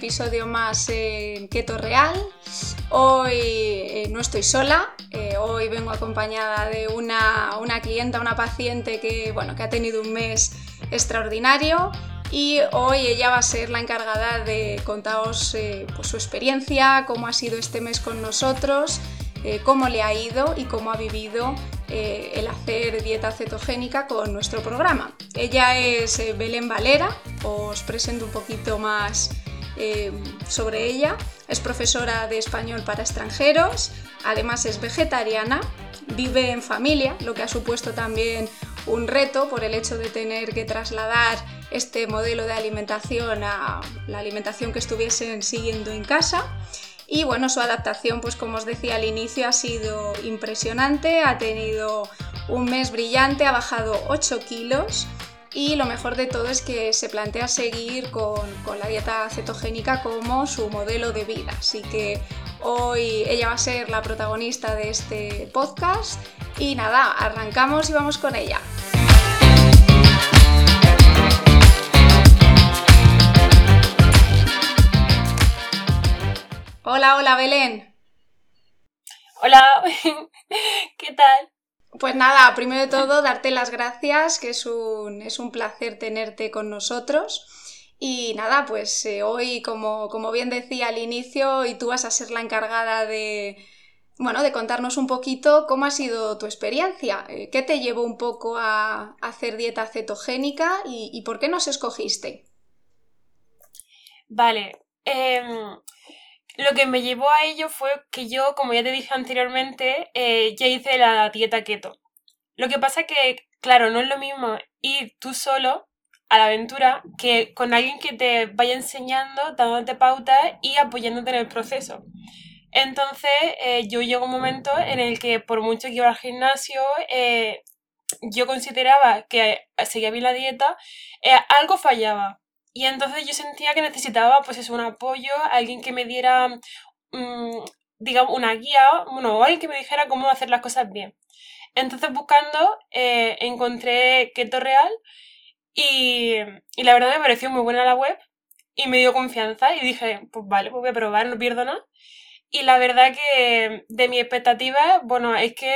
episodio más en Keto Real. Hoy eh, no estoy sola, eh, hoy vengo acompañada de una, clienta, una paciente que, bueno, que ha tenido un mes extraordinario y hoy ella va a ser la encargada de contaros eh, pues, su experiencia, cómo ha sido este mes con nosotros, cómo le ha ido y cómo ha vivido el hacer dieta cetogénica con nuestro programa. Ella es Belén Valera, os presento un poquito más eh, sobre ella. Es profesora de español para extranjeros, además es vegetariana, vive en familia, lo que ha supuesto también un reto por el hecho de tener que trasladar este modelo de alimentación a la alimentación que estuviesen siguiendo en casa. Y bueno, su adaptación, pues como os decía al inicio, ha sido impresionante, ha tenido un mes brillante, ha bajado 8 kilos y lo mejor de todo es que se plantea seguir con, la dieta cetogénica como su modelo de vida. Así que hoy ella va a ser la protagonista de este podcast y nada, arrancamos y vamos con ella. Hola, hola Belén. Hola, ¿qué tal? Pues nada, primero de todo, darte las gracias, que es un, es un placer tenerte con nosotros. Y nada, pues eh, hoy, como, como, bien decía al inicio, y tú vas a ser la encargada de, bueno, de contarnos un poquito cómo ha sido tu experiencia, eh, qué te llevó un poco a, hacer dieta cetogénica y, por qué nos escogiste. Vale, em, lo que me llevó a ello fue que yo, como ya te dije anteriormente, eh, ya hice la dieta keto. Lo que pasa que, claro, no es lo mismo ir tú solo a la aventura que con alguien que te vaya enseñando, dándote pautas y apoyándote en el proceso. Entonces, eh, yo llego un momento en el que por mucho que iba al gimnasio, eh, yo consideraba que seguía bien la dieta, algo fallaba. Y entonces yo sentía que necesitaba, pues un apoyo, alguien que me diera, mm, digamos, una guía, bueno, alguien que me dijera cómo hacer las cosas bien. Entonces buscando, eh, encontré Keto Real y, y la verdad me pareció muy buena la web y me dio confianza y dije, pues vale, pues voy a probar, no pierdo nada. Y la verdad que de mi expectativa, bueno, es que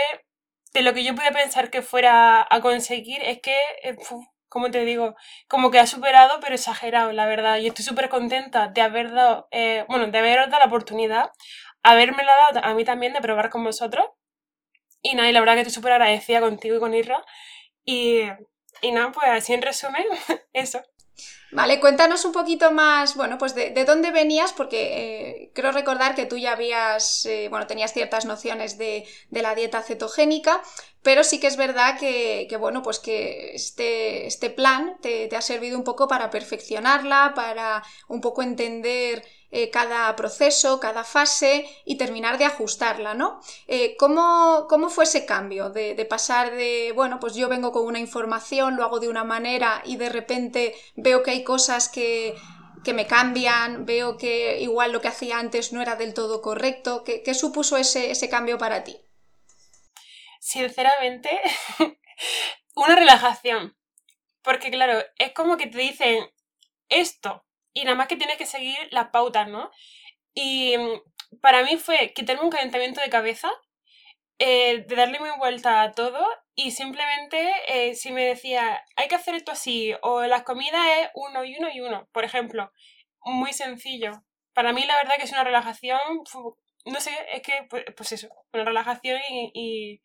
de lo que yo podía pensar que fuera a conseguir, es que eh, como te digo, como que ha superado, pero exagerado, la verdad. Y estoy súper contenta de haber dado, eh, bueno, de haber dado la oportunidad, haberme la dado a mí también de probar con vosotros. Y nada, y la verdad que estoy súper agradecida contigo y con Irra. Y, y nada, pues así en resumen, eso. Vale, cuéntanos un poquito más, bueno, pues de, dónde venías, porque eh, creo recordar que tú ya habías, eh, bueno, tenías ciertas nociones de, la dieta cetogénica, pero sí que es verdad que, bueno, pues que este, este plan te, te, ha servido un poco para perfeccionarla, para un poco entender eh, cada proceso, cada fase y terminar de ajustarla, ¿no? Eh, ¿cómo, fue ese cambio de, pasar de, bueno, pues yo vengo con una información, lo hago de una manera y de repente veo que hay cosas que, me cambian, veo que igual lo que hacía antes no era del todo correcto? ¿Qué, supuso ese, ese cambio para ti? Sinceramente, una relajación. Porque claro, es como que te dicen esto y nada más que tienes que seguir las pautas, ¿no? Y mm, para mí fue quitarme un calentamiento de cabeza, eh, de darle muy vuelta a todo y simplemente eh, si me decía, hay que hacer esto así, o las comidas es uno y uno y uno, por ejemplo, muy sencillo. Para mí la verdad que es una relajación, no sé, es que pues, pues eso, una relajación y, y,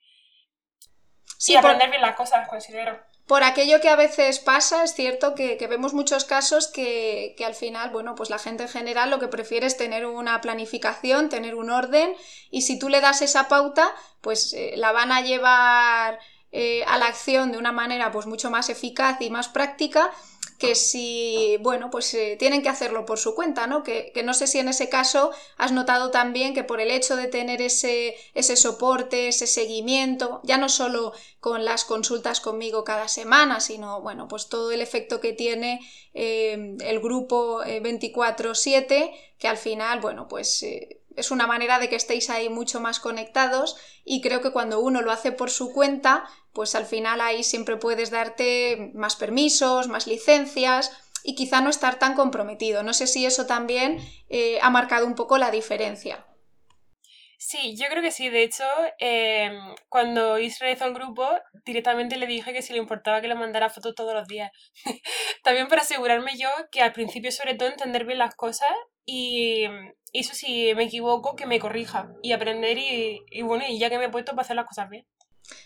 sí, aprender bien las cosas, considero. por aquello que a veces pasa, es cierto que, vemos muchos casos que, al final, bueno, pues la gente en general lo que prefiere es tener una planificación, tener un orden, y si tú le das esa pauta, pues eh, la van a llevar eh, a la acción de una manera pues mucho más eficaz y más práctica que si, bueno, pues eh, tienen que hacerlo por su cuenta, ¿no? Que, no sé si en ese caso has notado también que por el hecho de tener ese, ese soporte, ese seguimiento, ya no solo con las consultas conmigo cada semana, sino, bueno, pues todo el efecto que tiene eh, el grupo 24-7, eh, que al final, bueno, pues es una manera de que estéis ahí mucho más conectados y creo que cuando uno lo hace por su cuenta, pues al final ahí siempre puedes darte más permisos, más licencias y quizá no estar tan comprometido. No sé si eso también eh, ha marcado un poco la diferencia. Sí, yo creo que sí. De hecho, em, cuando Israel hizo el grupo, directamente le dije que si le importaba que le mandara fotos todos los días. También para asegurarme yo que al principio, sobre todo, entender bien las cosas y eso si me equivoco, que me corrija y aprender y, y bueno, y ya que me he puesto para hacer las cosas bien.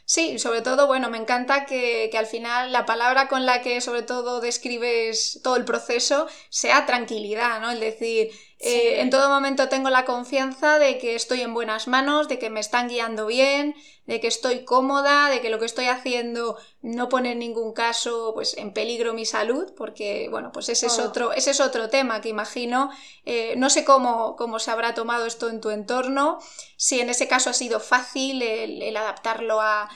Sí, sobre todo, bueno, me encanta que, que, al final la palabra con la que sobre todo describes todo el proceso sea tranquilidad, ¿no? El decir, eh, en todo momento tengo la confianza de que estoy en buenas manos, de que me están guiando bien, de que estoy cómoda, de que lo que estoy haciendo no pone en ningún caso pues, en peligro mi salud, porque bueno, pues ese es otro, ese es otro tema que imagino. Eh, no sé cómo, cómo, se habrá tomado esto en tu entorno, si en ese caso ha sido fácil el, adaptarlo a,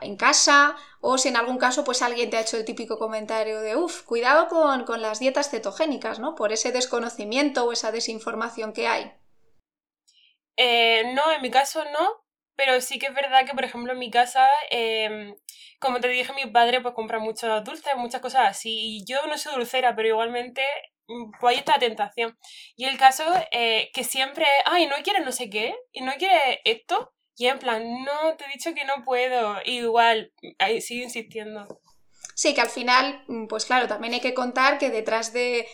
en casa o si en algún caso pues alguien te ha hecho el típico comentario de uff, cuidado con, con las dietas cetogénicas, ¿no? Por ese desconocimiento o esa desinformación que hay. Eh, no, en mi caso no, pero sí que es verdad que, por ejemplo, en mi casa, em, como te dije, mi padre pues compra muchos dulces, muchas cosas así. Y yo no soy dulcera, pero igualmente, mm, pues ahí está tentación. Y el caso eh, que siempre, ay, no quieres no sé qué, y no quieres esto, y en plan, no, te he dicho que no puedo. igual, ahí sigue insistiendo. Sí, que al final, mm, pues claro, también hay que contar que detrás de,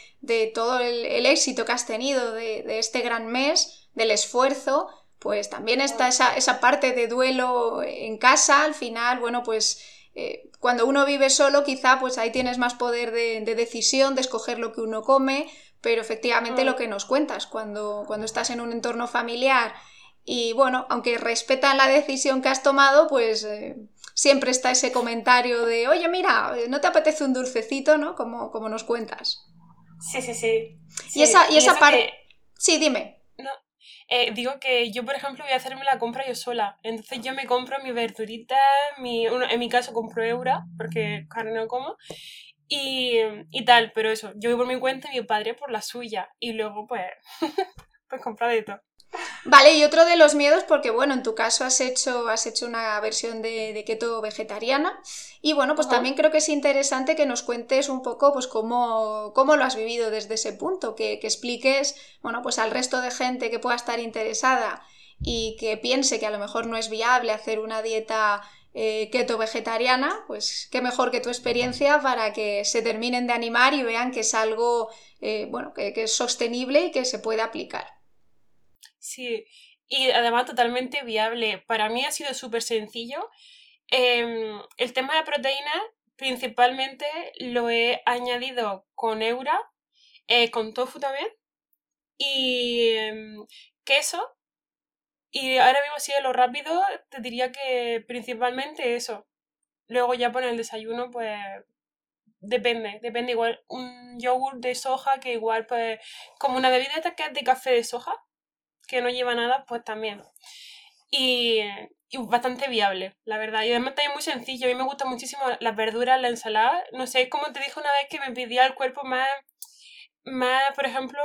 todo el, éxito que has tenido de, de este gran mes, del esfuerzo, pues también está esa, parte de duelo en casa, al final, bueno, pues eh, cuando uno vive solo quizá pues ahí tienes más poder de, decisión, de escoger lo que uno come, pero efectivamente lo que nos cuentas, cuando, cuando estás en un entorno familiar y bueno, aunque respetan la decisión que has tomado, pues eh, siempre está ese comentario de, oye, mira, ¿no te apetece un dulcecito, no? Como, como nos cuentas. Sí, sí, sí. y esa, y esa parte... Sí, dime. Eh, digo que yo, por ejemplo, voy a hacerme la compra yo sola. Entonces yo me compro mi verdurita, mi, en mi caso compro eura, porque carne no como, y, y tal, pero eso, yo voy por mi cuenta y mi padre por la suya. Y luego, pues, pues compra de todo. Vale, y otro de los miedos, porque bueno, en tu caso has hecho, has hecho una versión de, keto vegetariana. Y bueno, pues también creo que es interesante que nos cuentes un poco pues cómo, cómo lo has vivido desde ese punto, que, expliques, bueno, pues al resto de gente que pueda estar interesada y que piense que a lo mejor no es viable hacer una dieta eh, keto vegetariana, pues qué mejor que tu experiencia para que se terminen de animar y vean que es algo eh, bueno, que, que es sostenible y que se puede aplicar. Sí, y además totalmente viable. Para mí ha sido súper sencillo. Em, el tema de proteína principalmente lo he añadido con Eura, eh, con tofu también, y em, queso. Y ahora mismo de lo rápido, te diría que principalmente eso. Luego ya por el desayuno, pues depende, depende igual. Un yogur de soja que igual pues como una bebida que de café de soja, que no lleva nada, pues también. Y, y, bastante viable, la verdad. Y además también muy sencillo. A mí me gusta muchísimo las verduras, la ensalada. No sé, como te dije una vez que me pedía el cuerpo más, más por ejemplo,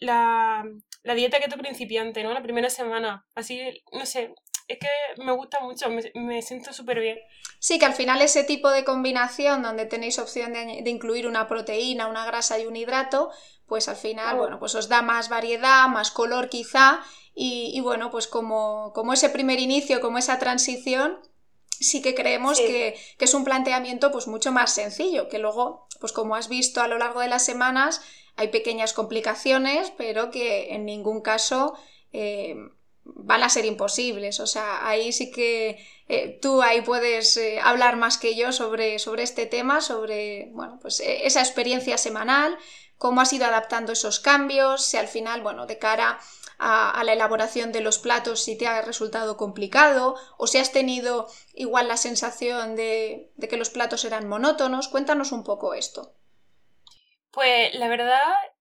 la, la dieta keto principiante, ¿no? La primera semana. Así, no sé, es que me gusta mucho, me, me siento súper bien. Sí, que al final ese tipo de combinación donde tenéis opción de, de, incluir una proteína, una grasa y un hidrato, pues al final, bueno, pues os da más variedad, más color quizá, y, bueno, pues como, como, ese primer inicio, como esa transición, sí que creemos Que, es un planteamiento pues mucho más sencillo, que luego, pues como has visto a lo largo de las semanas, hay pequeñas complicaciones, pero que en ningún caso eh, van a ser imposibles. O sea, ahí sí que eh, tú ahí puedes eh, hablar más que yo sobre, sobre este tema, sobre bueno, pues, esa experiencia semanal, cómo has ido adaptando esos cambios, si al final, bueno, de cara a, la elaboración de los platos, si te ha resultado complicado o si has tenido igual la sensación de, que los platos eran monótonos. Cuéntanos un poco esto. Pues la verdad,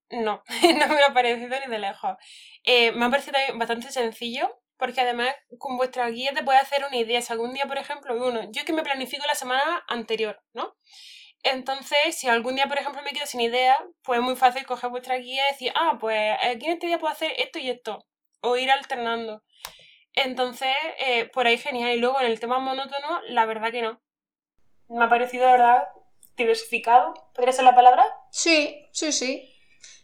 no, no me ha parecido ni de lejos. Eh, me ha parecido bastante sencillo porque además con vuestra guía te puede hacer una idea. Si algún día, por ejemplo, uno, yo que me planifico la semana anterior, ¿no? Entonces, si algún día, por ejemplo, me quedo sin idea, pues es muy fácil coger vuestra guía y decir, ah, pues aquí en este día puedo hacer esto y esto, o ir alternando. Entonces, eh, por ahí genial. Y luego en el tema monótono, la verdad que no. Me ha parecido, la verdad, diversificado, ¿podría ser la palabra? Sí, sí, sí.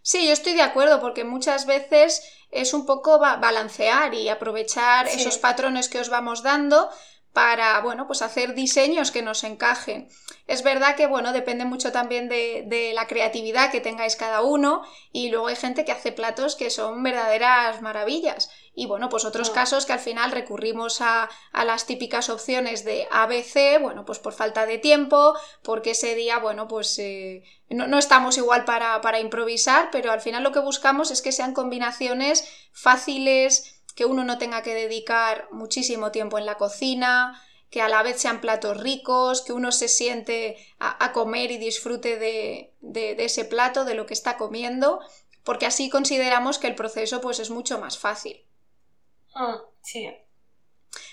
Sí, yo estoy de acuerdo porque muchas veces es un poco balancear y aprovechar esos patrones que os vamos dando para, bueno, pues hacer diseños que nos encajen. Es verdad que, bueno, depende mucho también de, la creatividad que tengáis cada uno y luego hay gente que hace platos que son verdaderas maravillas. Y bueno, pues otros casos que al final recurrimos a, las típicas opciones de ABC, bueno, pues por falta de tiempo, porque ese día, bueno, pues eh, no, estamos igual para, para improvisar, pero al final lo que buscamos es que sean combinaciones fáciles, que uno no tenga que dedicar muchísimo tiempo en la cocina, que a la vez sean platos ricos, que uno se siente a, comer y disfrute de, ese plato, de lo que está comiendo, porque así consideramos que el proceso pues, es mucho más fácil. Ah, sí.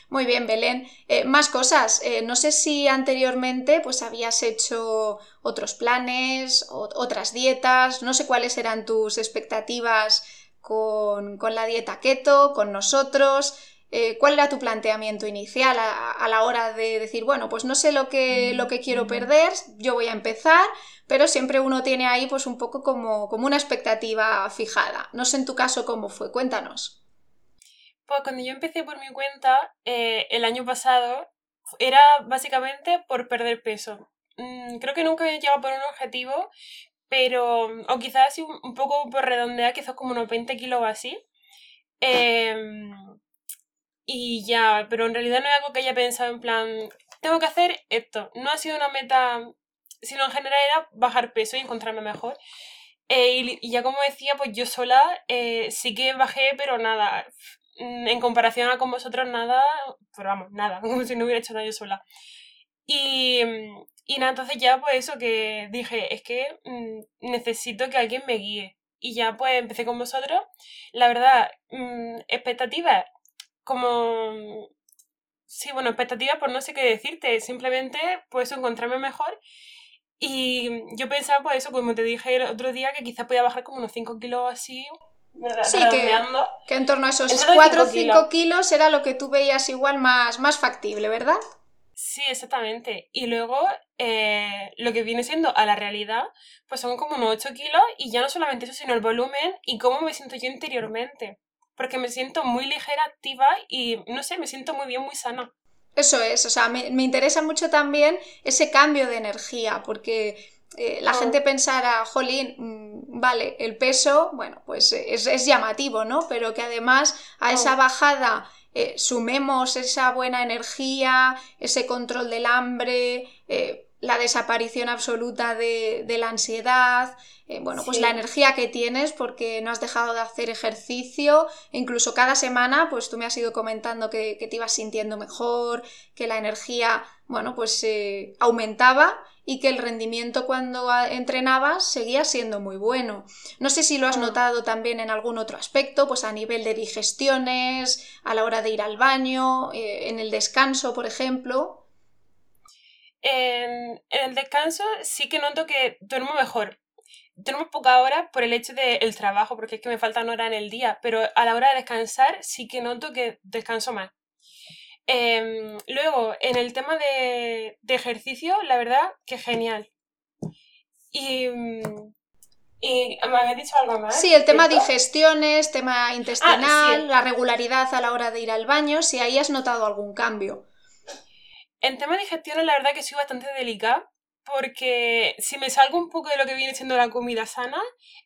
Muy bien, Belén. Eh, más cosas. Eh, no sé si anteriormente pues habías hecho otros planes, otras dietas. No sé cuáles eran tus expectativas con, la dieta keto, con nosotros. Eh, ¿Cuál era tu planteamiento inicial a, la hora de decir, bueno, pues no sé lo que, lo que quiero perder, yo voy a empezar, pero siempre uno tiene ahí pues un poco como, como una expectativa fijada. No sé en tu caso cómo fue, cuéntanos. Pues cuando yo empecé por mi cuenta, eh, el año pasado, era básicamente por perder peso. Mm, creo que nunca había llegado por un objetivo, pero, o quizás así un, poco por redondear, quizás como unos 20 kilos o así. Em, y ya, pero en realidad no es algo que haya pensado en plan, tengo que hacer esto. No ha sido una meta, sino en general era bajar peso y encontrarme mejor. Eh, y, ya como decía, pues yo sola eh, sí que bajé, pero nada, en comparación a con vosotros nada, pero vamos, nada, como si no hubiera hecho nada yo sola. Y, y nada, entonces ya pues eso que dije, es que mm, necesito que alguien me guíe. Y ya pues empecé con vosotros. La verdad, mm, expectativas, como... Sí, bueno, expectativas por no sé qué decirte, simplemente pues encontrarme mejor. Y yo pensaba pues eso, como te dije el otro día, que quizás podía bajar como unos 5 kilos así. Sí, que, que, en torno a esos 4 o 5 kilos. era lo que tú veías igual más, más factible, ¿verdad? Sí, exactamente. Y luego eh, lo que viene siendo a la realidad, pues son como unos 8 kilos y ya no solamente eso, sino el volumen y cómo me siento yo interiormente. Porque me siento muy ligera, activa y no sé, me siento muy bien, muy sana. Eso es, o sea, me, interesa mucho también ese cambio de energía, porque eh, la oh. gente pensará, jolín, mm, vale, el peso, bueno, pues es, es, llamativo, ¿no? Pero que además a esa oh. bajada eh, sumemos esa buena energía, ese control del hambre, eh, la desaparición absoluta de, la ansiedad, eh, bueno, pues la energía que tienes porque no has dejado de hacer ejercicio, incluso cada semana, pues tú me has ido comentando que, que te ibas sintiendo mejor, que la energía, bueno, pues aumentaba y que el rendimiento cuando entrenabas seguía siendo muy bueno. No sé si lo has ah. notado también en algún otro aspecto, pues a nivel de digestiones, a la hora de ir al baño, eh, en el descanso, por ejemplo. En, el descanso sí que noto que duermo mejor. Duermo poca hora por el hecho del trabajo, porque es que me faltan horas en el día, pero a la hora de descansar sí que noto que descanso más. Em, luego, en el tema de, ejercicio, la verdad que genial. Y, y me habías dicho algo más. Sí, el tema digestiones, tema intestinal, ah, la regularidad a la hora de ir al baño, si ahí has notado algún cambio. En tema digestiones, la verdad que soy bastante delicada, porque si me salgo un poco de lo que viene siendo la comida sana,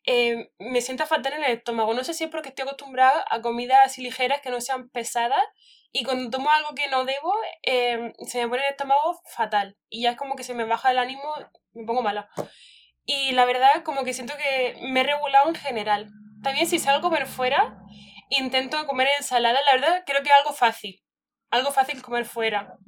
em, me siento a faltar en el estómago. No sé si porque estoy acostumbrada a comidas así ligeras que no sean pesadas y cuando tomo algo que no debo, em, se me pone el estómago fatal. Y ya es como que se me baja el ánimo, me pongo mala. Y la verdad, como que siento que me he regulado en general. También si salgo a comer fuera, intento comer ensalada. La verdad, creo que es algo fácil. Algo fácil comer fuera.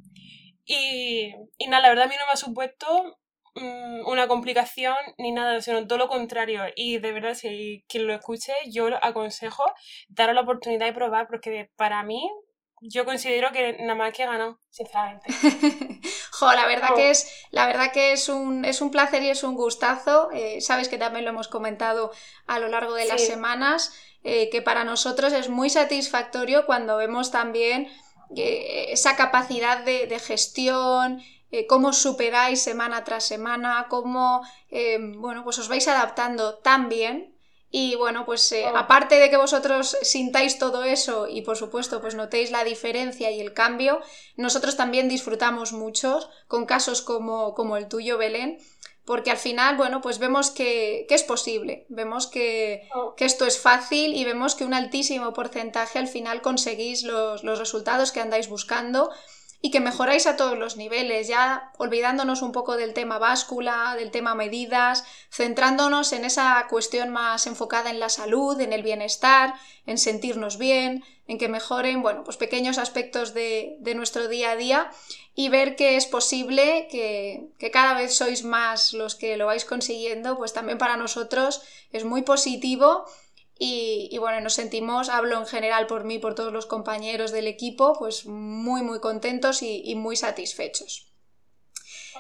Y, y nada, la verdad a mí no me ha supuesto mm, una complicación ni nada, sino todo lo contrario. Y de verdad, si quien lo escuche, yo lo aconsejo dar la oportunidad de probar, porque para mí yo considero que nada más que ganó, sinceramente. jo, la verdad que es, la verdad que es un, es un placer y es un gustazo. Eh, sabes que también lo hemos comentado a lo largo de las semanas, eh, que para nosotros es muy satisfactorio cuando vemos también eh, esa capacidad de, gestión, eh, cómo superáis semana tras semana, cómo bueno, pues os vais adaptando tan bien y bueno, pues eh, oh. aparte de que vosotros sintáis todo eso y por supuesto pues notéis la diferencia y el cambio, nosotros también disfrutamos mucho con casos como, como el tuyo, Belén, porque al final, bueno, pues vemos que, es posible, vemos que, oh. que, esto es fácil y vemos que un altísimo porcentaje al final conseguís los, los resultados que andáis buscando y que mejoráis a todos los niveles, ya olvidándonos un poco del tema báscula, del tema medidas, centrándonos en esa cuestión más enfocada en la salud, en el bienestar, en sentirnos bien, en que mejoren, bueno, pues pequeños aspectos de, nuestro día a día y ver que es posible que, que, cada vez sois más los que lo vais consiguiendo, pues también para nosotros es muy positivo y, bueno, nos sentimos, hablo en general por mí, por todos los compañeros del equipo, pues muy, muy contentos y, muy satisfechos.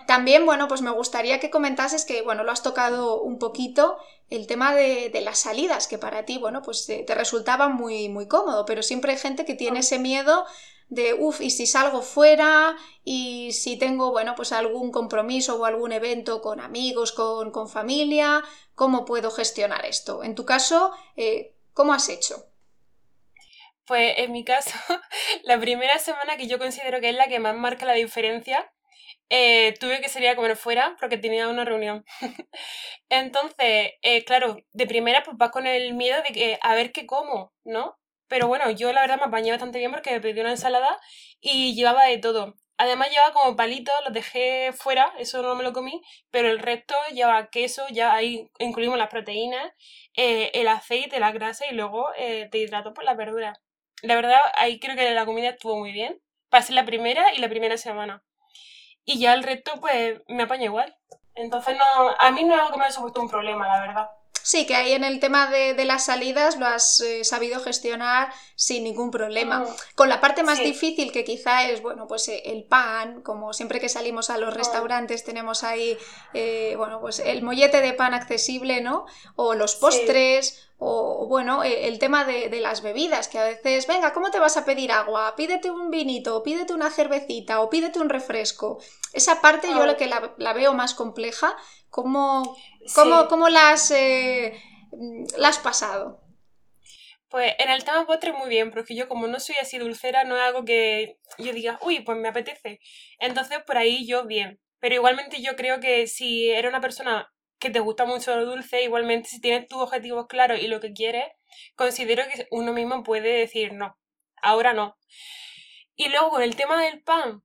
También, bueno, pues me gustaría que comentases que, bueno, lo has tocado un poquito, el tema de, las salidas, que para ti, bueno, pues te, te, resultaba muy, muy cómodo, pero siempre hay gente que tiene ese miedo de, uff, y si salgo fuera, y si tengo, bueno, pues algún compromiso o algún evento con amigos, con, con familia, ¿cómo puedo gestionar esto? En tu caso, eh, ¿cómo has hecho? Pues en mi caso, la primera semana que yo considero que es la que más marca la diferencia, eh, tuve que salir a comer fuera porque tenía una reunión. Entonces, eh, claro, de primera pues vas con el miedo de que a ver qué como, ¿no? Pero bueno, yo la verdad me apañé bastante bien porque me pedí una ensalada y llevaba de todo. Además llevaba como palitos, los dejé fuera, eso no me lo comí, pero el resto lleva queso, ya ahí incluimos las proteínas, eh, el aceite, la grasa y luego eh, te hidrato por la verdura. La verdad, ahí creo que la comida estuvo muy bien. Pasé la primera y la primera semana. Y ya el resto, pues, me apaña igual. Entonces, no, a mí no es algo que me ha supuesto un problema, la verdad. Sí, que ahí en el tema de, las salidas lo has eh, sabido gestionar sin ningún problema. Mm. Con la parte más difícil que quizá es, bueno, pues eh, el pan, como siempre que salimos a los mm. restaurantes tenemos ahí, eh, bueno, pues el mollete de pan accesible, ¿no? O los postres. O bueno, el tema de, las bebidas, que a veces, venga, ¿cómo te vas a pedir agua? Pídete un vinito, pídete una cervecita o pídete un refresco. Esa parte yo lo que la, la veo más compleja, ¿Cómo, cómo, las, eh, has pasado? Pues en el tema postre muy bien, porque yo como no soy así dulcera, no es algo que yo diga, uy, pues me apetece. Entonces por ahí yo bien. Pero igualmente yo creo que si eres una persona que te gusta mucho lo dulce, igualmente si tienes tus objetivos claros y lo que quieres, considero que uno mismo puede decir no, ahora no. Y luego con el tema del pan,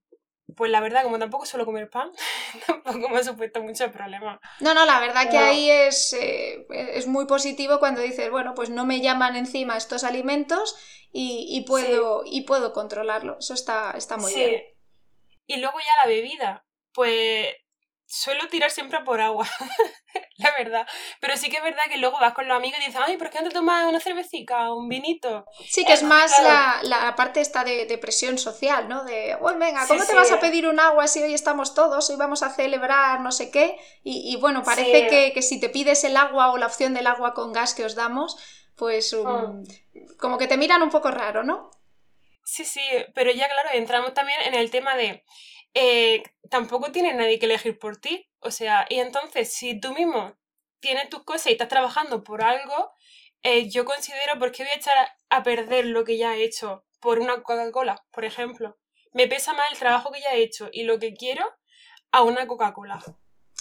pues la verdad, como tampoco suelo comer pan, tampoco me ha supuesto mucho problema. No, no, la verdad que ahí es, eh, es muy positivo cuando dices, bueno, pues no me llaman encima estos alimentos y, puedo, y puedo controlarlo. Eso está, está muy sí. bien. Y luego ya la bebida. Pues suelo tirar siempre por agua, la verdad. Pero sí que es verdad que luego vas con los amigos y dices, ay, ¿por qué no te tomas una cervecita, un vinito? Sí, que es, más la, parte esta de, presión social, ¿no? De, bueno, venga, ¿cómo te vas a pedir un agua si hoy estamos todos, hoy vamos a celebrar no sé qué? Y, bueno, parece que, si te pides el agua o la opción del agua con gas que os damos, pues um, mm. como que te miran un poco raro, ¿no? Sí, sí, pero ya claro, entramos también en el tema de eh, tampoco tiene nadie que elegir por ti. O sea, y entonces, si tú mismo tienes tus cosas y estás trabajando por algo, eh, yo considero, ¿por qué voy a echar a perder lo que ya he hecho por una Coca-Cola, por ejemplo? Me pesa más el trabajo que ya he hecho y lo que quiero a una Coca-Cola.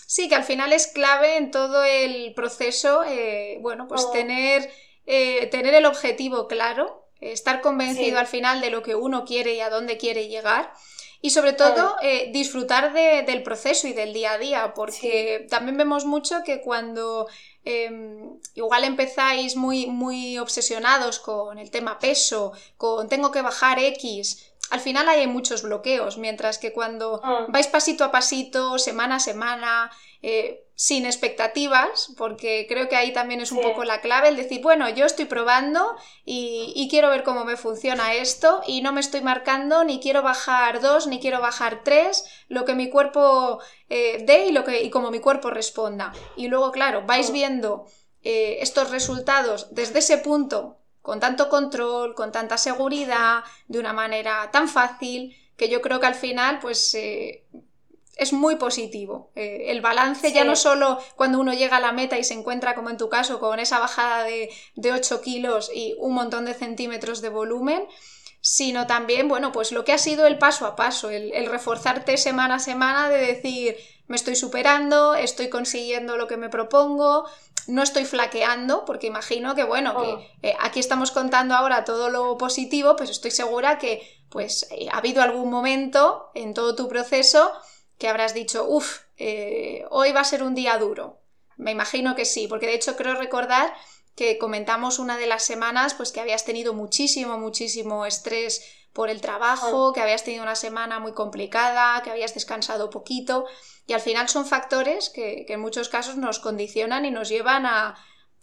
Sí, que al final es clave en todo el proceso, eh, bueno, pues oh. tener, tener el objetivo claro, estar convencido al final de lo que uno quiere y a dónde quiere llegar y sobre todo eh, disfrutar del proceso y del día a día, porque también vemos mucho que cuando em, igual empezáis muy, muy obsesionados con el tema peso, con tengo que bajar X, al final hay muchos bloqueos, mientras que cuando ah. vais pasito a pasito, semana a semana, eh, sin expectativas, porque creo que ahí también es un poco la clave, el decir, bueno, yo estoy probando y, quiero ver cómo me funciona esto y no me estoy marcando, ni quiero bajar dos, ni quiero bajar tres, lo que mi cuerpo eh, dé y, lo que, y como mi cuerpo responda. Y luego, claro, vais viendo eh, estos resultados desde ese punto con tanto control, con tanta seguridad, de una manera tan fácil, que yo creo que al final, pues eh, es muy positivo. Eh, el balance ya no solo cuando uno llega a la meta y se encuentra, como en tu caso, con esa bajada de, de 8 kilos y un montón de centímetros de volumen, sino también, bueno, pues lo que ha sido el paso a paso, el, reforzarte semana a semana de decir, me estoy superando, estoy consiguiendo lo que me propongo, no estoy flaqueando, porque imagino que, bueno, que oh. eh, aquí estamos contando ahora todo lo positivo, pues estoy segura que, pues, eh, ha habido algún momento en todo tu proceso que habrás dicho, uff, eh, hoy va a ser un día duro. Me imagino que sí, porque de hecho creo recordar que comentamos una de las semanas pues que habías tenido muchísimo, muchísimo estrés por el trabajo, que habías tenido una semana muy complicada, que habías descansado poquito y al final son factores que, en muchos casos nos condicionan y nos llevan a,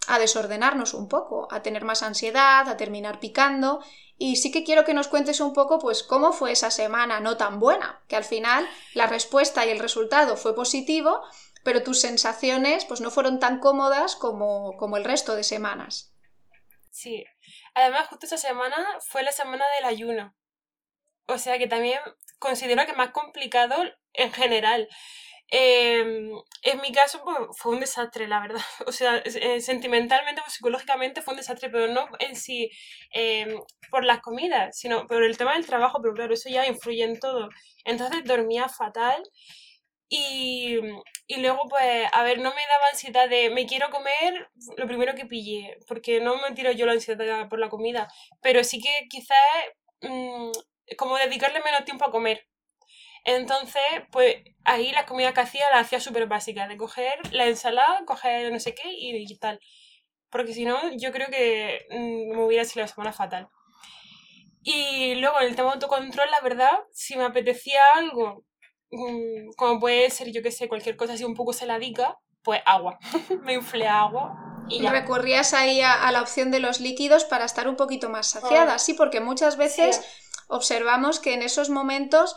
a desordenarnos un poco, a tener más ansiedad, a terminar picando y sí que quiero que nos cuentes un poco, pues, cómo fue esa semana no tan buena, que al final la respuesta y el resultado fue positivo, pero tus sensaciones, pues, no fueron tan cómodas como, como el resto de semanas. Sí. Además, justo esa semana fue la semana del ayuno. O sea que también considero que más complicado en general. Em, en mi caso pues, fue un desastre, la verdad. O sea, eh, sentimentalmente o psicológicamente fue un desastre, pero no en sí em, por las comidas, sino por el tema del trabajo, pero claro, eso ya influye en todo. Entonces dormía fatal y, y luego pues, a ver, no me daba ansiedad de me quiero comer lo primero que pillé, porque no me tiro yo la ansiedad por la comida, pero sí que quizás mm, como dedicarle menos tiempo a comer entonces, pues ahí las comidas que hacía las hacía súper básicas, de coger la ensalada, coger no sé qué y, tal. Porque si no, yo creo que mm, me hubiera sido la semana fatal. Y luego en el tema de autocontrol, la verdad, si me apetecía algo, mm, como puede ser, yo que sé, cualquier cosa así un poco saladica, pues agua. me inflé agua. Y ya. Recurrías ahí a, la opción de los líquidos para estar un poquito más saciada, sí, porque muchas veces observamos que en esos momentos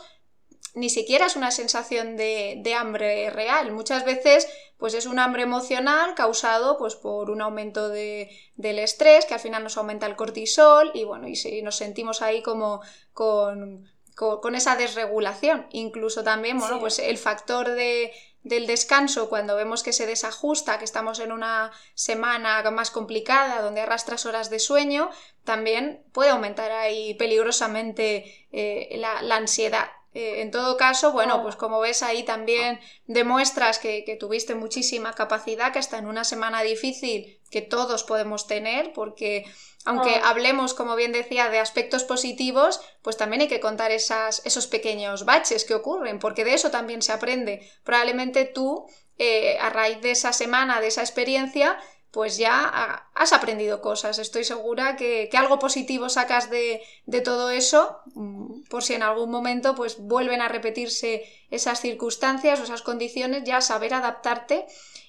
ni siquiera es una sensación de, hambre real. Muchas veces pues es un hambre emocional causado pues, por un aumento de, del estrés, que al final nos aumenta el cortisol y bueno, y si nos sentimos ahí como con, con, esa desregulación. Incluso también, bueno, pues el factor de, del descanso, cuando vemos que se desajusta, que estamos en una semana más complicada, donde arrastras horas de sueño, también puede aumentar ahí peligrosamente eh, la, la ansiedad. Eh, en todo caso, bueno, pues como ves ahí también demuestras que, tuviste muchísima capacidad, que hasta en una semana difícil que todos podemos tener, porque aunque ah. hablemos, como bien decía, de aspectos positivos, pues también hay que contar esas, esos pequeños baches que ocurren, porque de eso también se aprende. Probablemente tú, eh, a raíz de esa semana, de esa experiencia, pues ya has aprendido cosas. Estoy segura que, algo positivo sacas de, todo eso, mm, por si en algún momento pues vuelven a repetirse esas circunstancias o esas condiciones, ya saber adaptarte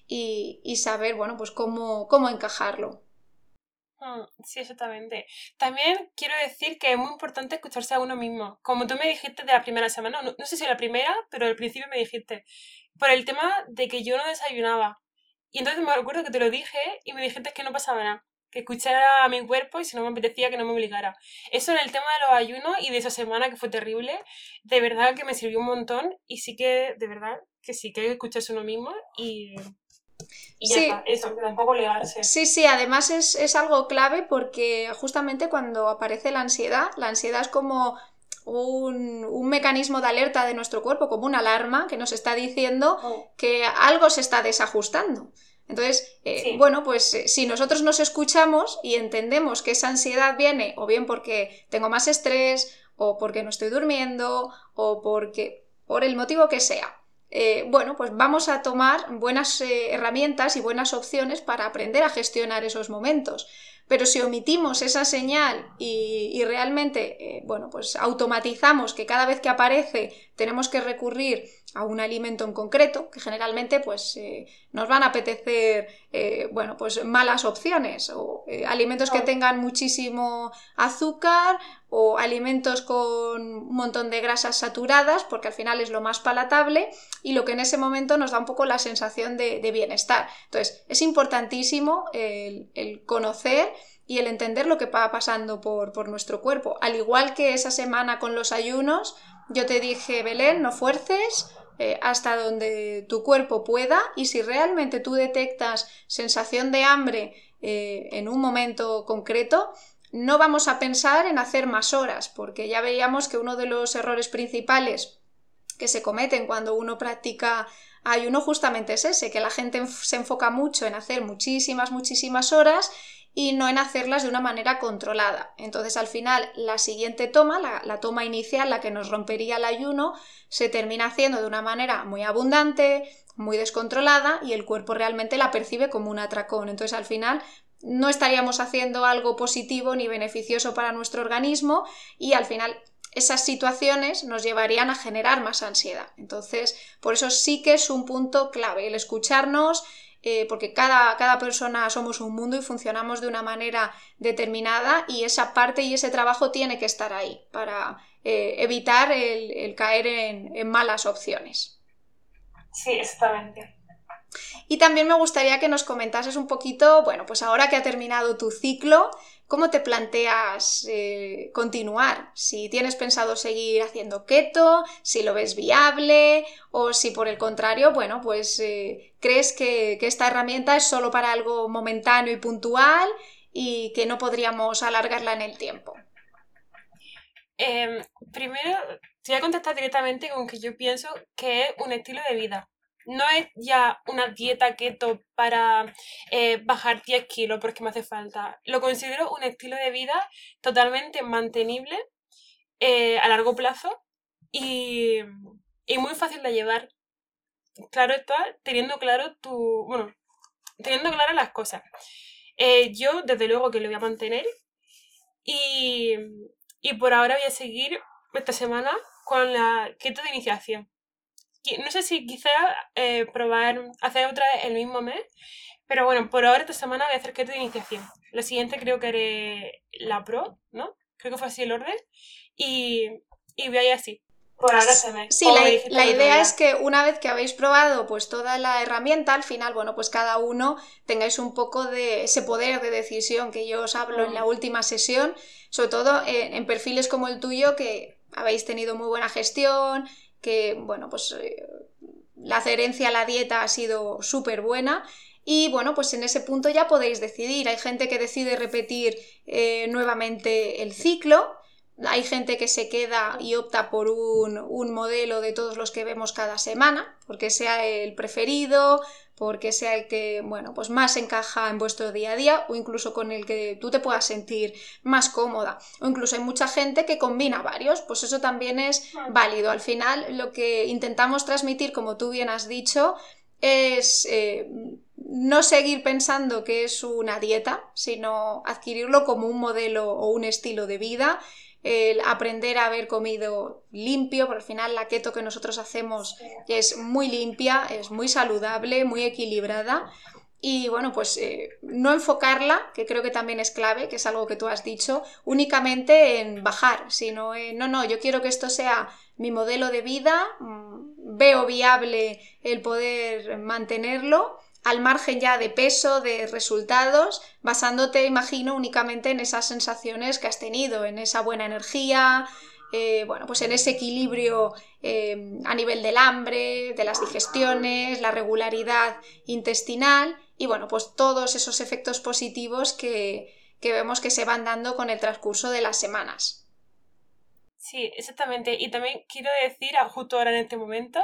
y, saber, bueno, pues cómo, cómo encajarlo. Mm, sí, exactamente. También quiero decir que es muy importante escucharse a uno mismo. Como tú me dijiste de la primera semana, no, no sé si la primera, pero al principio me dijiste, por el tema de que yo no desayunaba. Y entonces me acuerdo que te lo dije y me dijiste que no pasaba nada, que escuchara a mi cuerpo y si no me apetecía que no me obligara. Eso en el tema de los ayunos y de esa semana que fue terrible, de verdad que me sirvió un montón y sí que, de verdad, que sí que hay que escucharse uno mismo y... Y ya está, eso, tampoco ligarse. Sí, sí, además es, es algo clave porque justamente cuando aparece la ansiedad, la ansiedad es como un, un, mecanismo de alerta de nuestro cuerpo, como una alarma que nos está diciendo oh. que algo se está desajustando. Entonces, eh, bueno, pues eh, si nosotros nos escuchamos y entendemos que esa ansiedad viene o bien porque tengo más estrés, o porque no estoy durmiendo, o porque por el motivo que sea, eh, bueno, pues vamos a tomar buenas herramientas y buenas opciones para aprender a gestionar esos momentos. Pero si omitimos esa señal y, realmente, eh, bueno, pues automatizamos que cada vez que aparece tenemos que recurrir a un alimento en concreto, que generalmente pues eh, nos van a apetecer, eh, bueno, pues malas opciones, o alimentos que tengan muchísimo azúcar, o alimentos con un montón de grasas saturadas, porque al final es lo más palatable y lo que en ese momento nos da un poco la sensación de, bienestar. Entonces, es importantísimo el conocer y el entender lo que va pasando por, por nuestro cuerpo. Al igual que esa semana con los ayunos, yo te dije, Belén, no fuerces, eh, hasta donde tu cuerpo pueda y si realmente tú detectas sensación de hambre eh, en un momento concreto, no vamos a pensar en hacer más horas, porque ya veíamos que uno de los errores principales que se cometen cuando uno practica ayuno justamente es ese, que la gente se enfoca mucho en hacer muchísimas, muchísimas horas y no en hacerlas de una manera controlada. Entonces al final la siguiente toma, la, toma inicial, la que nos rompería el ayuno, se termina haciendo de una manera muy abundante, muy descontrolada y el cuerpo realmente la percibe como un atracón. Entonces al final no estaríamos haciendo algo positivo ni beneficioso para nuestro organismo y al final esas situaciones nos llevarían a generar más ansiedad. Entonces, por eso sí que es un punto clave el escucharnos, eh, porque cada, cada, persona somos un mundo y funcionamos de una manera determinada y esa parte y ese trabajo tiene que estar ahí para eh, evitar el, caer en, en, malas opciones. Sí, exactamente. Y también me gustaría que nos comentases un poquito, bueno, pues ahora que ha terminado tu ciclo, ¿Cómo te planteas eh, continuar? Si tienes pensado seguir haciendo keto, si lo ves viable o si por el contrario, bueno, pues eh, crees que, esta herramienta es solo para algo momentáneo y puntual y que no podríamos alargarla en el tiempo. Em, primero, te voy a contestar directamente con que yo pienso que es un estilo de vida no es ya una dieta keto para eh, bajar 10 kilos porque me hace falta. Lo considero un estilo de vida totalmente mantenible eh, a largo plazo y, muy fácil de llevar. Claro está, teniendo claro tu. Bueno, teniendo claras las cosas. Eh, yo, desde luego, que lo voy a mantener. Y, y por ahora voy a seguir esta semana con la keto de iniciación no sé si quizá eh, probar, hacer otra vez el mismo mes, pero bueno, por ahora esta semana voy a hacer keto de iniciación. La siguiente creo que haré la pro, ¿no? Creo que fue así el orden. Y, y voy a ir así. Por ahora se me... Sí, la, idea es que una vez que habéis probado pues toda la herramienta, al final, bueno, pues cada uno tengáis un poco de ese poder de decisión que yo os hablo en la mm. última sesión, sobre todo en perfiles como el tuyo que habéis tenido muy buena gestión, que, bueno, pues eh, la adherencia a la dieta ha sido súper buena. Y bueno, pues en ese punto ya podéis decidir. Hay gente que decide repetir eh, nuevamente el ciclo, hay gente que se queda y opta por un, un, modelo de todos los que vemos cada semana, porque sea el preferido, porque sea el que, bueno, pues más encaja en vuestro día a día o incluso con el que tú te puedas sentir más cómoda. O incluso hay mucha gente que combina varios, pues eso también es válido. Al final lo que intentamos transmitir, como tú bien has dicho, es eh, no seguir pensando que es una dieta, sino adquirirlo como un modelo o un estilo de vida el aprender a haber comido limpio, porque al final la keto que nosotros hacemos es muy limpia, es muy saludable, muy equilibrada. Y bueno, pues eh, no enfocarla, que creo que también es clave, que es algo que tú has dicho, únicamente en bajar, sino en, no, no, yo quiero que esto sea mi modelo de vida, mm, veo viable el poder mantenerlo al margen ya de peso, de resultados, basándote, imagino, únicamente en esas sensaciones que has tenido, en esa buena energía, eh, bueno, pues en ese equilibrio eh, a nivel del hambre, de las digestiones, la regularidad intestinal y bueno, pues todos esos efectos positivos que, que vemos que se van dando con el transcurso de las semanas. Sí, exactamente. Y también quiero decir, justo ahora en este momento,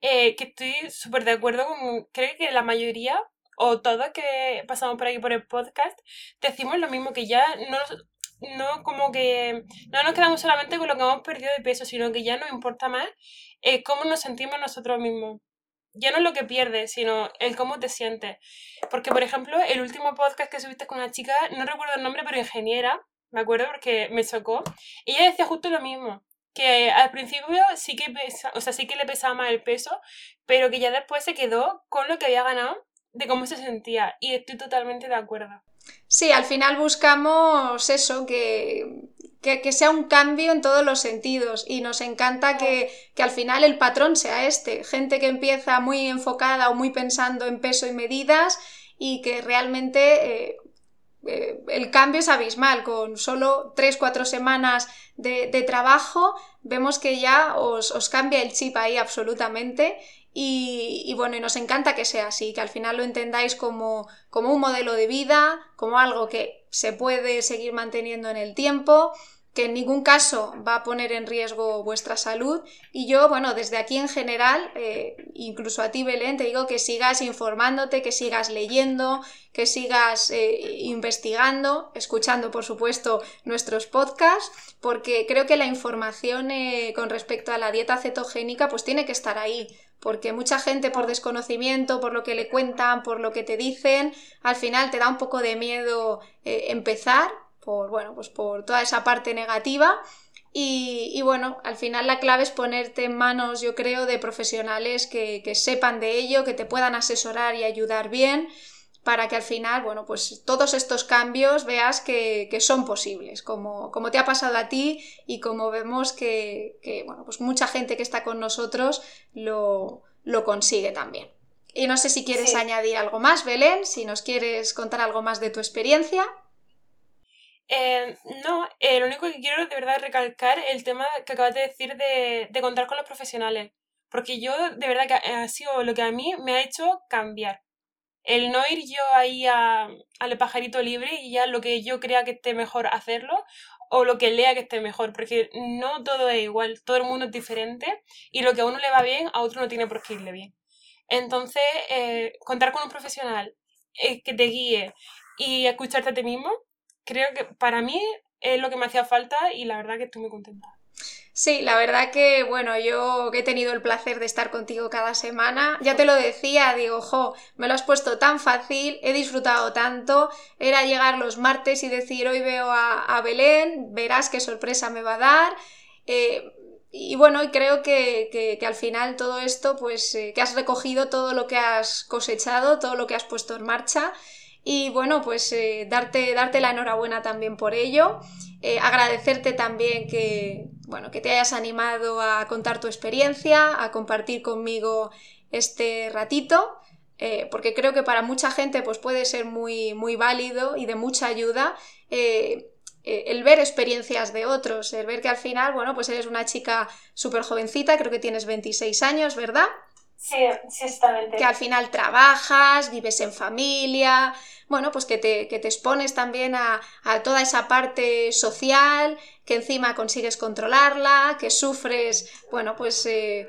eh, que estoy súper de acuerdo con, creo que la mayoría o todos que pasamos por aquí por el podcast, decimos lo mismo, que ya no, no como que no nos quedamos solamente con lo que hemos perdido de peso, sino que ya nos importa más eh, cómo nos sentimos nosotros mismos. Ya no es lo que pierdes, sino el cómo te sientes. Porque, por ejemplo, el último podcast que subiste con una chica, no recuerdo el nombre, pero ingeniera, me acuerdo porque me chocó. Ella decía justo lo mismo, que al principio sí que pesa, o sea, sí que le pesaba más el peso, pero que ya después se quedó con lo que había ganado de cómo se sentía y estoy totalmente de acuerdo. Sí, al final buscamos eso, que, que, sea un cambio en todos los sentidos y nos encanta que, que, al final el patrón sea este, gente que empieza muy enfocada o muy pensando en peso y medidas y que realmente eh, eh, el cambio es abismal. Con solo 3-4 semanas de, trabajo, vemos que ya os, cambia el chip ahí absolutamente. Y, bueno, y nos encanta que sea así, que al final lo entendáis como, como un modelo de vida, como algo que se puede seguir manteniendo en el tiempo que en ningún caso va a poner en riesgo vuestra salud. Y yo, bueno, desde aquí en general, eh, incluso a ti, Belén, te digo que sigas informándote, que sigas leyendo, que sigas eh, investigando, escuchando, por supuesto, nuestros podcasts, porque creo que la información eh, con respecto a la dieta cetogénica, pues tiene que estar ahí. Porque mucha gente por desconocimiento, por lo que le cuentan, por lo que te dicen, al final te da un poco de miedo empezar por, bueno, pues por toda esa parte negativa. Y, bueno, al final la clave es ponerte en manos, yo creo, de profesionales que, sepan de ello, que te puedan asesorar y ayudar bien, para que al final, bueno, pues todos estos cambios veas que, son posibles, como, como, te ha pasado a ti y como vemos que, bueno, pues mucha gente que está con nosotros lo, lo consigue también. Y no sé si quieres añadir algo más, Belén, si nos quieres contar algo más de tu experiencia. Eh, no, eh, lo único que quiero de verdad recalcar el tema que acabas de decir de, contar con los profesionales. Porque yo, de verdad, que ha sido lo que a mí me ha hecho cambiar. El no ir yo ahí al pajarito libre y ya lo que yo crea que esté mejor hacerlo o lo que lea que esté mejor, porque no todo es igual, todo el mundo es diferente y lo que a uno le va bien, a otro no tiene por qué irle bien. Entonces, eh, contar con un profesional que te guíe y escucharte a ti mismo creo que para mí es lo que me hacía falta y la verdad que estoy muy contenta. Sí, la verdad que, bueno, yo he tenido el placer de estar contigo cada semana. Ya te lo decía, digo, jo, me lo has puesto tan fácil, he disfrutado tanto. Era llegar los martes y decir, hoy veo a, Belén, verás qué sorpresa me va a dar. Eh, y bueno, creo que, al final todo esto, pues eh, que has recogido todo lo que has cosechado, todo lo que has puesto en marcha y bueno, pues eh, darte, darte la enhorabuena también por ello. Eh, agradecerte también que, bueno, que te hayas animado a contar tu experiencia, a compartir conmigo este ratito. Eh, porque creo que para mucha gente pues puede ser muy, muy válido y de mucha ayuda el ver experiencias de otros, el ver que al final, bueno, pues eres una chica súper jovencita, creo que tienes 26 años, ¿verdad? Sí, sí, exactamente. Que al final trabajas, vives en familia, bueno, pues que te, que te expones también a, toda esa parte social, que encima consigues controlarla, que sufres, bueno, pues eh,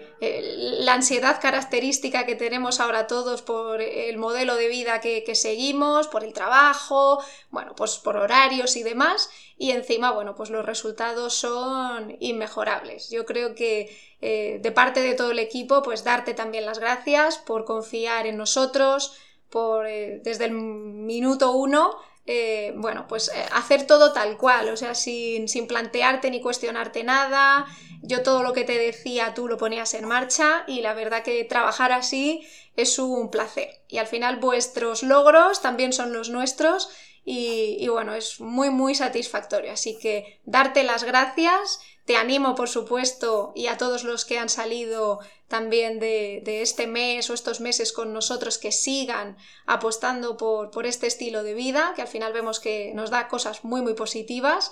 la ansiedad característica que tenemos ahora todos por el modelo de vida que, seguimos, por el trabajo, bueno, pues por horarios y demás, y encima, bueno, pues los resultados son inmejorables. Yo creo que eh, de parte de todo el equipo, pues darte también las gracias por confiar en nosotros, por, eh, desde el minuto uno, eh, bueno, pues hacer todo tal cual, o sea, sin, sin, plantearte ni cuestionarte nada. Yo todo lo que te decía tú lo ponías en marcha y la verdad que trabajar así es un placer. Y al final vuestros logros también son los nuestros y bueno, es muy, muy satisfactorio. Así que darte las gracias te animo, por supuesto, y a todos los que han salido también de, este mes o estos meses con nosotros que sigan apostando por, este estilo de vida, que al final vemos que nos da cosas muy, muy positivas.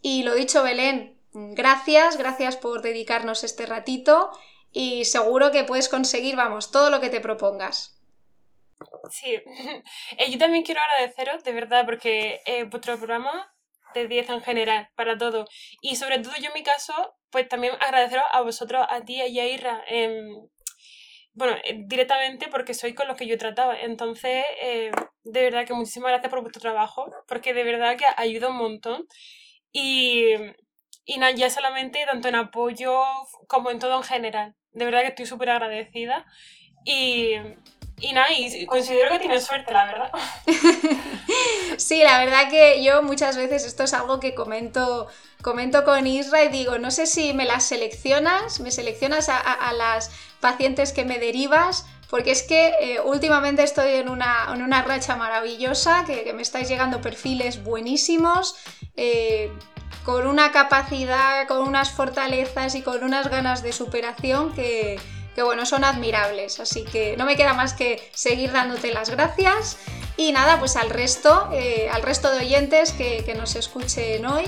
Y lo dicho, Belén, gracias, gracias por dedicarnos este ratito y seguro que puedes conseguir, vamos, todo lo que te propongas. Sí, eh, yo también quiero agradeceros, de verdad, porque eh, vuestro programa de 10 en general, para todo. Y sobre todo yo en mi caso, pues también agradeceros a vosotros, a ti y a Irra, em, bueno, eh, directamente porque sois con los que yo trataba. Entonces, eh, de verdad que muchísimas gracias por vuestro trabajo, porque de verdad que ayuda un montón. Y, y nada, ya solamente tanto en apoyo como en todo en general. De verdad que estoy súper agradecida. Y, y nada, y considero que tienes suerte, la verdad. sí, la verdad que yo muchas veces esto es algo que comento, comento con Isra y digo, no sé si me las seleccionas, me seleccionas a, las pacientes que me derivas, porque es que eh, últimamente estoy en una, en una racha maravillosa, que, me estáis llegando perfiles buenísimos. Eh, con una capacidad, con unas fortalezas y con unas ganas de superación que, que bueno, son admirables. Así que no me queda más que seguir dándote las gracias. Y nada, pues al resto, eh, al resto de oyentes que, que nos escuchen hoy,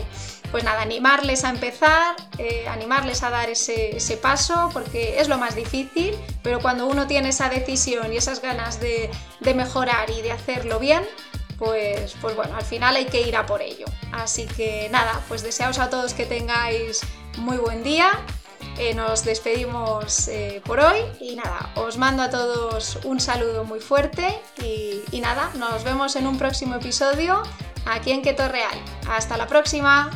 pues nada, animarles a empezar, eh, animarles a dar ese, paso, porque es lo más difícil, pero cuando uno tiene esa decisión y esas ganas de, mejorar y de hacerlo bien, pues, pues bueno, al final hay que ir a por ello. Así que nada, pues deseaos a todos que tengáis muy buen día. Eh, nos despedimos eh, por hoy y nada, os mando a todos un saludo muy fuerte y, y nada, nos vemos en un próximo episodio aquí en Keto Real. Hasta la próxima.